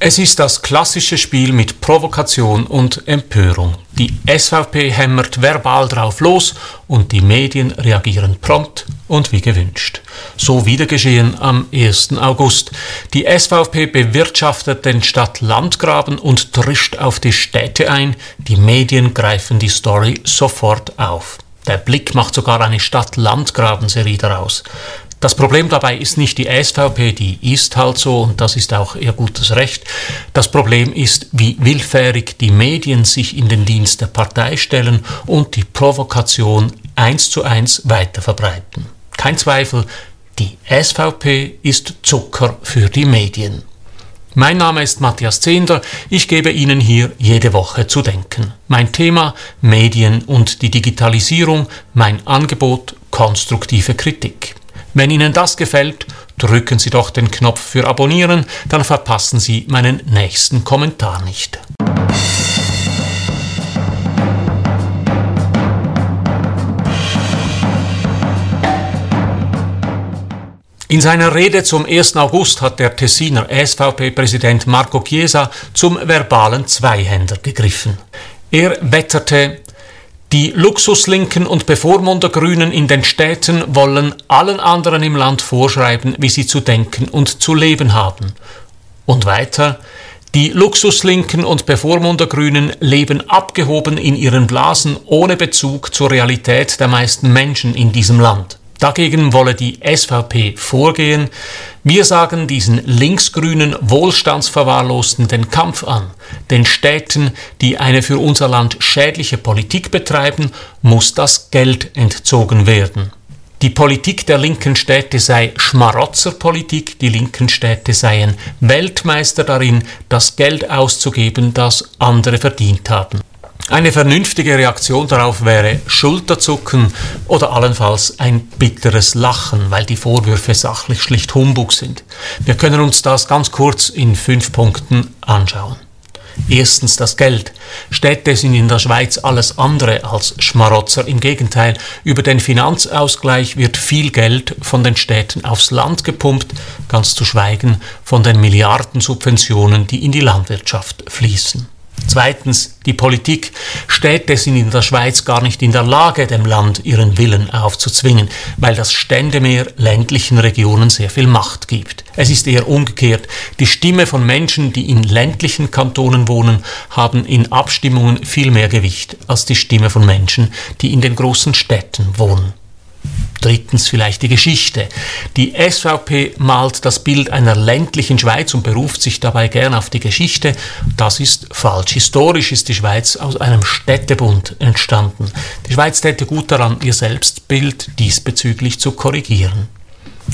Es ist das klassische Spiel mit Provokation und Empörung. Die SVP hämmert verbal drauf los und die Medien reagieren prompt und wie gewünscht. So wieder geschehen am 1. August. Die SVP bewirtschaftet den Stadt-Landgraben und drischt auf die Städte ein. Die Medien greifen die Story sofort auf. Der Blick macht sogar eine Stadt-Landgraben-Serie daraus. Das Problem dabei ist nicht die SVP, die ist halt so und das ist auch ihr gutes Recht. Das Problem ist, wie willfährig die Medien sich in den Dienst der Partei stellen und die Provokation eins zu eins weiter verbreiten. Kein Zweifel, die SVP ist Zucker für die Medien. Mein Name ist Matthias Zehnder. Ich gebe Ihnen hier jede Woche zu denken. Mein Thema Medien und die Digitalisierung, mein Angebot konstruktive Kritik. Wenn Ihnen das gefällt, drücken Sie doch den Knopf für Abonnieren, dann verpassen Sie meinen nächsten Kommentar nicht. In seiner Rede zum 1. August hat der Tessiner SVP-Präsident Marco Chiesa zum verbalen Zweihänder gegriffen. Er wetterte, die Luxuslinken und Bevormundergrünen in den Städten wollen allen anderen im Land vorschreiben, wie sie zu denken und zu leben haben. Und weiter, die Luxuslinken und Bevormundergrünen leben abgehoben in ihren Blasen ohne Bezug zur Realität der meisten Menschen in diesem Land. Dagegen wolle die SVP vorgehen. Wir sagen diesen linksgrünen Wohlstandsverwahrlosten den Kampf an. Den Städten, die eine für unser Land schädliche Politik betreiben, muss das Geld entzogen werden. Die Politik der linken Städte sei Schmarotzerpolitik, die linken Städte seien Weltmeister darin, das Geld auszugeben, das andere verdient haben. Eine vernünftige Reaktion darauf wäre Schulterzucken oder allenfalls ein bitteres Lachen, weil die Vorwürfe sachlich schlicht Humbug sind. Wir können uns das ganz kurz in fünf Punkten anschauen. Erstens das Geld. Städte sind in der Schweiz alles andere als Schmarotzer. Im Gegenteil, über den Finanzausgleich wird viel Geld von den Städten aufs Land gepumpt, ganz zu schweigen von den Milliardensubventionen, die in die Landwirtschaft fließen. Zweitens, die Politik. Städte sind in der Schweiz gar nicht in der Lage, dem Land ihren Willen aufzuzwingen, weil das Ständemeer ländlichen Regionen sehr viel Macht gibt. Es ist eher umgekehrt. Die Stimme von Menschen, die in ländlichen Kantonen wohnen, haben in Abstimmungen viel mehr Gewicht als die Stimme von Menschen, die in den großen Städten wohnen. Drittens vielleicht die Geschichte. Die SVP malt das Bild einer ländlichen Schweiz und beruft sich dabei gern auf die Geschichte. Das ist falsch. Historisch ist die Schweiz aus einem Städtebund entstanden. Die Schweiz täte gut daran, ihr Selbstbild diesbezüglich zu korrigieren.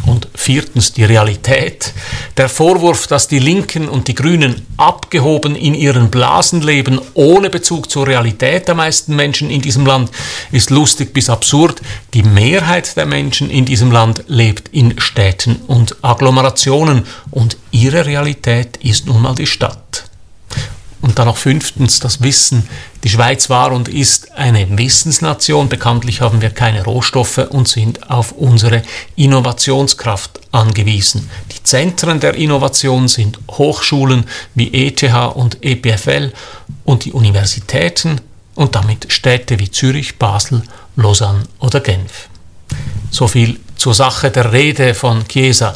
Und viertens die Realität. Der Vorwurf, dass die Linken und die Grünen abgehoben in ihren Blasen leben, ohne Bezug zur Realität der meisten Menschen in diesem Land, ist lustig bis absurd. Die Mehrheit der Menschen in diesem Land lebt in Städten und Agglomerationen und ihre Realität ist nun mal die Stadt. Und dann noch fünftens das Wissen. Die Schweiz war und ist eine Wissensnation. Bekanntlich haben wir keine Rohstoffe und sind auf unsere Innovationskraft angewiesen. Die Zentren der Innovation sind Hochschulen wie ETH und EPFL und die Universitäten und damit Städte wie Zürich, Basel, Lausanne oder Genf. So viel zur Sache der Rede von Chiesa.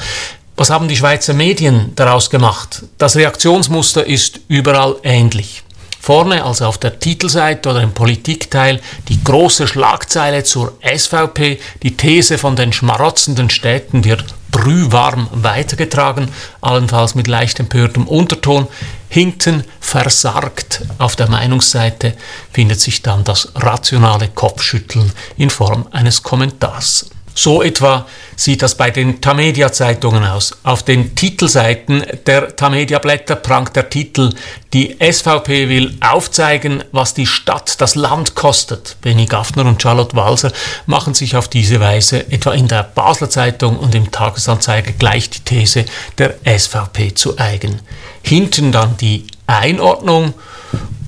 Was haben die Schweizer Medien daraus gemacht? Das Reaktionsmuster ist überall ähnlich. Vorne, also auf der Titelseite oder im Politikteil, die große Schlagzeile zur SVP, die These von den schmarotzenden Städten wird brühwarm weitergetragen, allenfalls mit leicht empörtem Unterton. Hinten versargt auf der Meinungsseite findet sich dann das rationale Kopfschütteln in Form eines Kommentars. So etwa sieht das bei den Tamedia-Zeitungen aus. Auf den Titelseiten der Tamedia-Blätter prangt der Titel Die SVP will aufzeigen, was die Stadt das Land kostet. Benny Gaffner und Charlotte Walser machen sich auf diese Weise etwa in der Basler Zeitung und im Tagesanzeiger gleich die These der SVP zu eigen. Hinten dann die Einordnung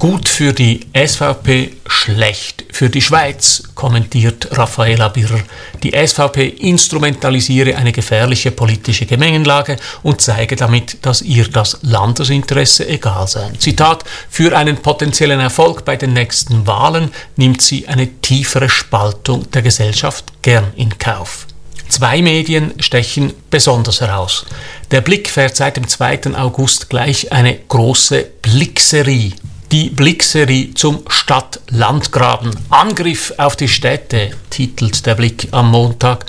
Gut für die SVP, schlecht für die Schweiz, kommentiert Raffaella Birrer. Die SVP instrumentalisiere eine gefährliche politische Gemengenlage und zeige damit, dass ihr das Landesinteresse egal sei. Zitat, für einen potenziellen Erfolg bei den nächsten Wahlen nimmt sie eine tiefere Spaltung der Gesellschaft gern in Kauf. Zwei Medien stechen besonders heraus. Der Blick fährt seit dem 2. August gleich eine große Blickserie die Blickserie zum Stadt-Landgraben. Angriff auf die Städte titelt der Blick am Montag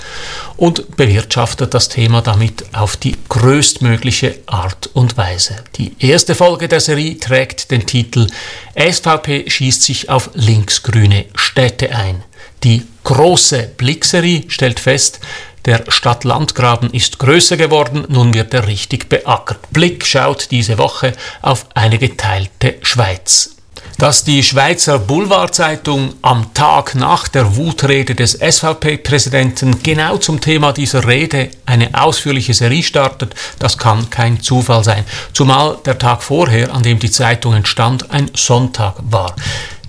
und bewirtschaftet das Thema damit auf die größtmögliche Art und Weise. Die erste Folge der Serie trägt den Titel SVP schießt sich auf linksgrüne Städte ein. Die große Blickserie stellt fest, der Stadt-Land-Graben ist größer geworden, nun wird er richtig beackert. Blick schaut diese Woche auf eine geteilte Schweiz. Dass die Schweizer Boulevardzeitung am Tag nach der Wutrede des SVP-Präsidenten genau zum Thema dieser Rede eine ausführliche Serie startet, das kann kein Zufall sein. Zumal der Tag vorher, an dem die Zeitung entstand, ein Sonntag war.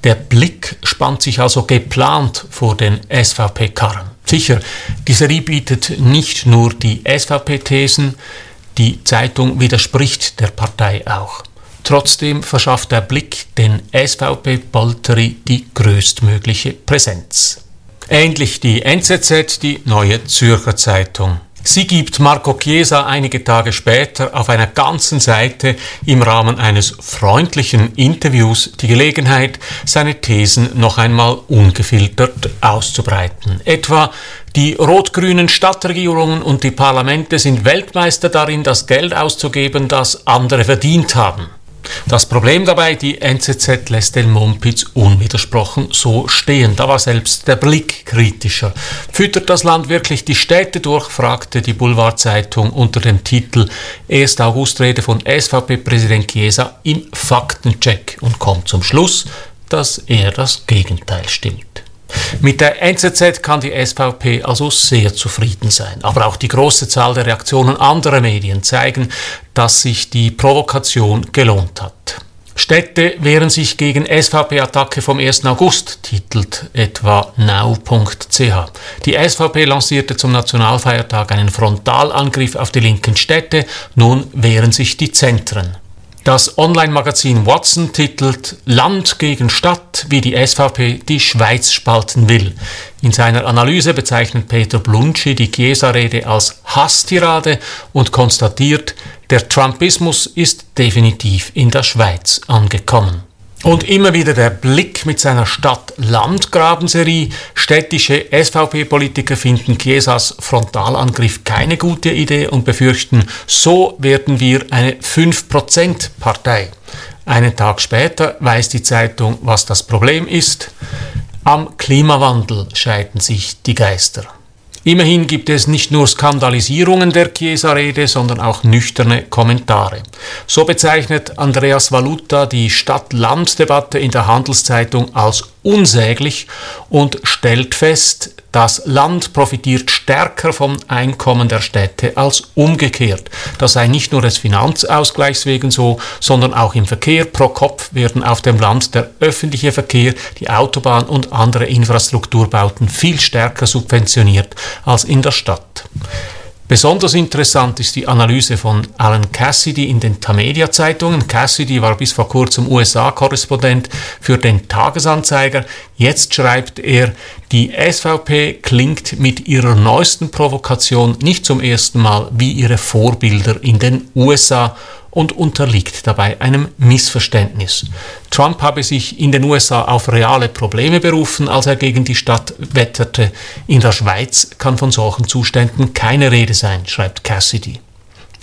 Der Blick spannt sich also geplant vor den SVP-Karren. Sicher, die Serie bietet nicht nur die SVP-Thesen, die Zeitung widerspricht der Partei auch. Trotzdem verschafft der Blick den SVP-Polteri die größtmögliche Präsenz. Ähnlich die NZZ, die Neue Zürcher Zeitung. Sie gibt Marco Chiesa einige Tage später auf einer ganzen Seite im Rahmen eines freundlichen Interviews die Gelegenheit, seine Thesen noch einmal ungefiltert auszubreiten. Etwa die rot-grünen Stadtregierungen und die Parlamente sind Weltmeister darin, das Geld auszugeben, das andere verdient haben. Das Problem dabei, die NZZ lässt den Mumpitz unwidersprochen so stehen. Da war selbst der Blick kritischer. Füttert das Land wirklich die Städte durch, fragte die Boulevardzeitung unter dem Titel 1. Augustrede von SVP-Präsident Chiesa im Faktencheck und kommt zum Schluss, dass eher das Gegenteil stimmt. Mit der NZZ kann die SVP also sehr zufrieden sein. Aber auch die große Zahl der Reaktionen anderer Medien zeigen, dass sich die Provokation gelohnt hat. Städte wehren sich gegen SVP-Attacke vom 1. August, titelt etwa now.ch. Die SVP lancierte zum Nationalfeiertag einen Frontalangriff auf die linken Städte, nun wehren sich die Zentren. Das Online-Magazin Watson titelt Land gegen Stadt, wie die SVP die Schweiz spalten will. In seiner Analyse bezeichnet Peter Blunschi die Chiesa-Rede als Hasstirade und konstatiert, der Trumpismus ist definitiv in der Schweiz angekommen. Und immer wieder der Blick mit seiner Stadt-Land-Grabenserie. Städtische SVP-Politiker finden Chiesas Frontalangriff keine gute Idee und befürchten, so werden wir eine 5%-Partei. Einen Tag später weiß die Zeitung, was das Problem ist. Am Klimawandel scheiden sich die Geister. Immerhin gibt es nicht nur Skandalisierungen der Chiesa-Rede, sondern auch nüchterne Kommentare. So bezeichnet Andreas Valuta die Stadt-Land-Debatte in der Handelszeitung als unsäglich und stellt fest, das Land profitiert stärker vom Einkommen der Städte als umgekehrt. Das sei nicht nur des Finanzausgleichs wegen so, sondern auch im Verkehr pro Kopf werden auf dem Land der öffentliche Verkehr, die Autobahn und andere Infrastrukturbauten viel stärker subventioniert als in der Stadt. Besonders interessant ist die Analyse von Alan Cassidy in den Tamedia-Zeitungen. Cassidy war bis vor kurzem USA-Korrespondent für den Tagesanzeiger. Jetzt schreibt er, die SVP klingt mit ihrer neuesten Provokation nicht zum ersten Mal wie ihre Vorbilder in den USA und unterliegt dabei einem Missverständnis. Trump habe sich in den USA auf reale Probleme berufen, als er gegen die Stadt wetterte. In der Schweiz kann von solchen Zuständen keine Rede sein, schreibt Cassidy.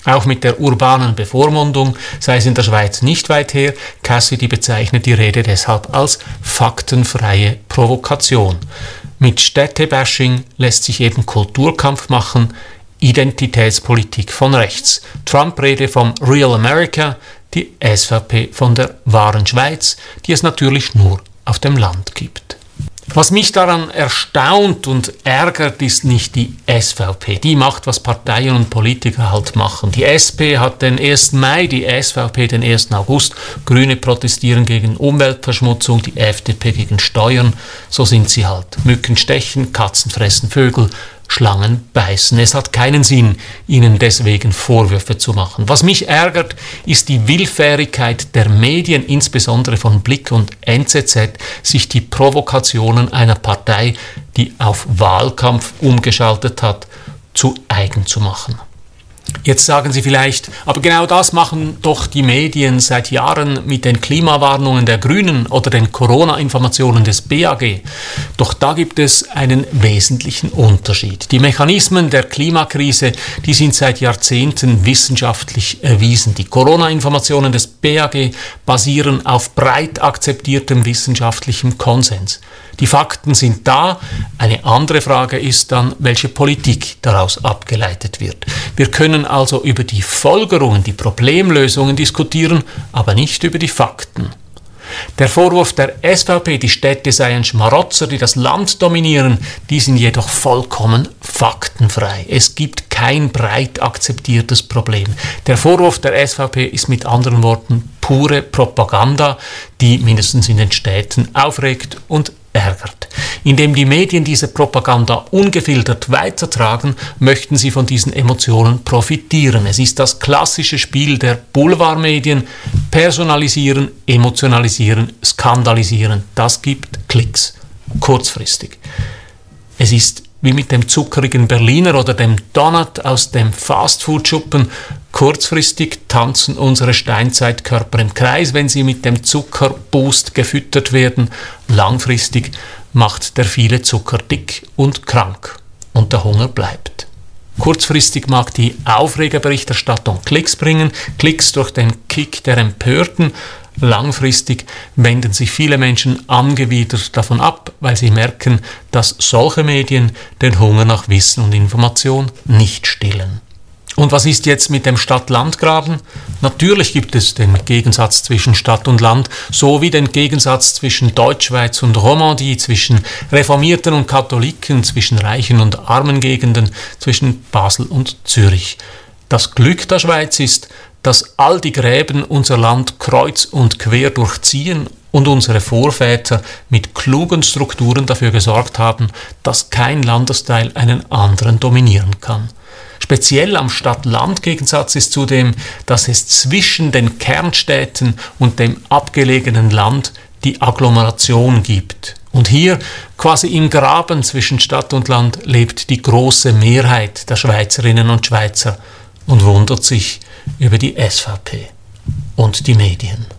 Auch mit der urbanen Bevormundung sei es in der Schweiz nicht weit her. Cassidy bezeichnet die Rede deshalb als faktenfreie Provokation. Mit Städtebashing lässt sich eben Kulturkampf machen, Identitätspolitik von rechts. Trump-Rede vom Real America, die SVP von der wahren Schweiz, die es natürlich nur auf dem Land gibt. Was mich daran erstaunt und ärgert, ist nicht die SVP. Die macht, was Parteien und Politiker halt machen. Die SP hat den 1. Mai, die SVP den 1. August. Grüne protestieren gegen Umweltverschmutzung, die FDP gegen Steuern. So sind sie halt. Mücken stechen, Katzen fressen Vögel, Schlangen beißen. Es hat keinen Sinn, ihnen deswegen Vorwürfe zu machen. Was mich ärgert, ist die Willfährigkeit der Medien, insbesondere von Blick und NZZ, sich die Provokationen einer Partei, die auf Wahlkampf umgeschaltet hat, zu eigen zu machen. Jetzt sagen Sie vielleicht, aber genau das machen doch die Medien seit Jahren mit den Klimawarnungen der Grünen oder den Corona-Informationen des BAG. Doch da gibt es einen wesentlichen Unterschied. Die Mechanismen der Klimakrise, die sind seit Jahrzehnten wissenschaftlich erwiesen. Die Corona-Informationen des BAG basieren auf breit akzeptiertem wissenschaftlichem Konsens. Die Fakten sind da. Eine andere Frage ist dann, welche Politik daraus abgeleitet wird. Wir können also über die Folgerungen, die Problemlösungen diskutieren, aber nicht über die Fakten. Der Vorwurf der SVP, die Städte seien Schmarotzer, die das Land dominieren, die sind jedoch vollkommen faktenfrei. Es gibt kein breit akzeptiertes Problem. Der Vorwurf der SVP ist mit anderen Worten pure Propaganda, die mindestens in den Städten aufregt und ärgert. Indem die Medien diese Propaganda ungefiltert weitertragen, möchten sie von diesen Emotionen profitieren. Es ist das klassische Spiel der Boulevardmedien. Personalisieren, emotionalisieren, skandalisieren. Das gibt Klicks. Kurzfristig. Es ist wie mit dem zuckerigen Berliner oder dem Donut aus dem Fastfood-Schuppen. Kurzfristig tanzen unsere Steinzeitkörper im Kreis, wenn sie mit dem Zuckerboost gefüttert werden. Langfristig macht der viele Zucker dick und krank und der Hunger bleibt. Kurzfristig mag die Aufregerberichterstattung Klicks bringen, Klicks durch den Kick der Empörten, Langfristig wenden sich viele Menschen angewidert davon ab, weil sie merken, dass solche Medien den Hunger nach Wissen und Information nicht stillen. Und was ist jetzt mit dem Stadt-Land-Graben? Natürlich gibt es den Gegensatz zwischen Stadt und Land, sowie den Gegensatz zwischen Deutschschweiz und Romandie, zwischen Reformierten und Katholiken, zwischen reichen und armen Gegenden, zwischen Basel und Zürich. Das Glück der Schweiz ist, dass all die Gräben unser Land kreuz und quer durchziehen und unsere Vorväter mit klugen Strukturen dafür gesorgt haben, dass kein Landesteil einen anderen dominieren kann. Speziell am Stadt-Land-Gegensatz ist zudem, dass es zwischen den Kernstädten und dem abgelegenen Land die Agglomeration gibt. Und hier, quasi im Graben zwischen Stadt und Land, lebt die große Mehrheit der Schweizerinnen und Schweizer und wundert sich, über die SVP und die Medien.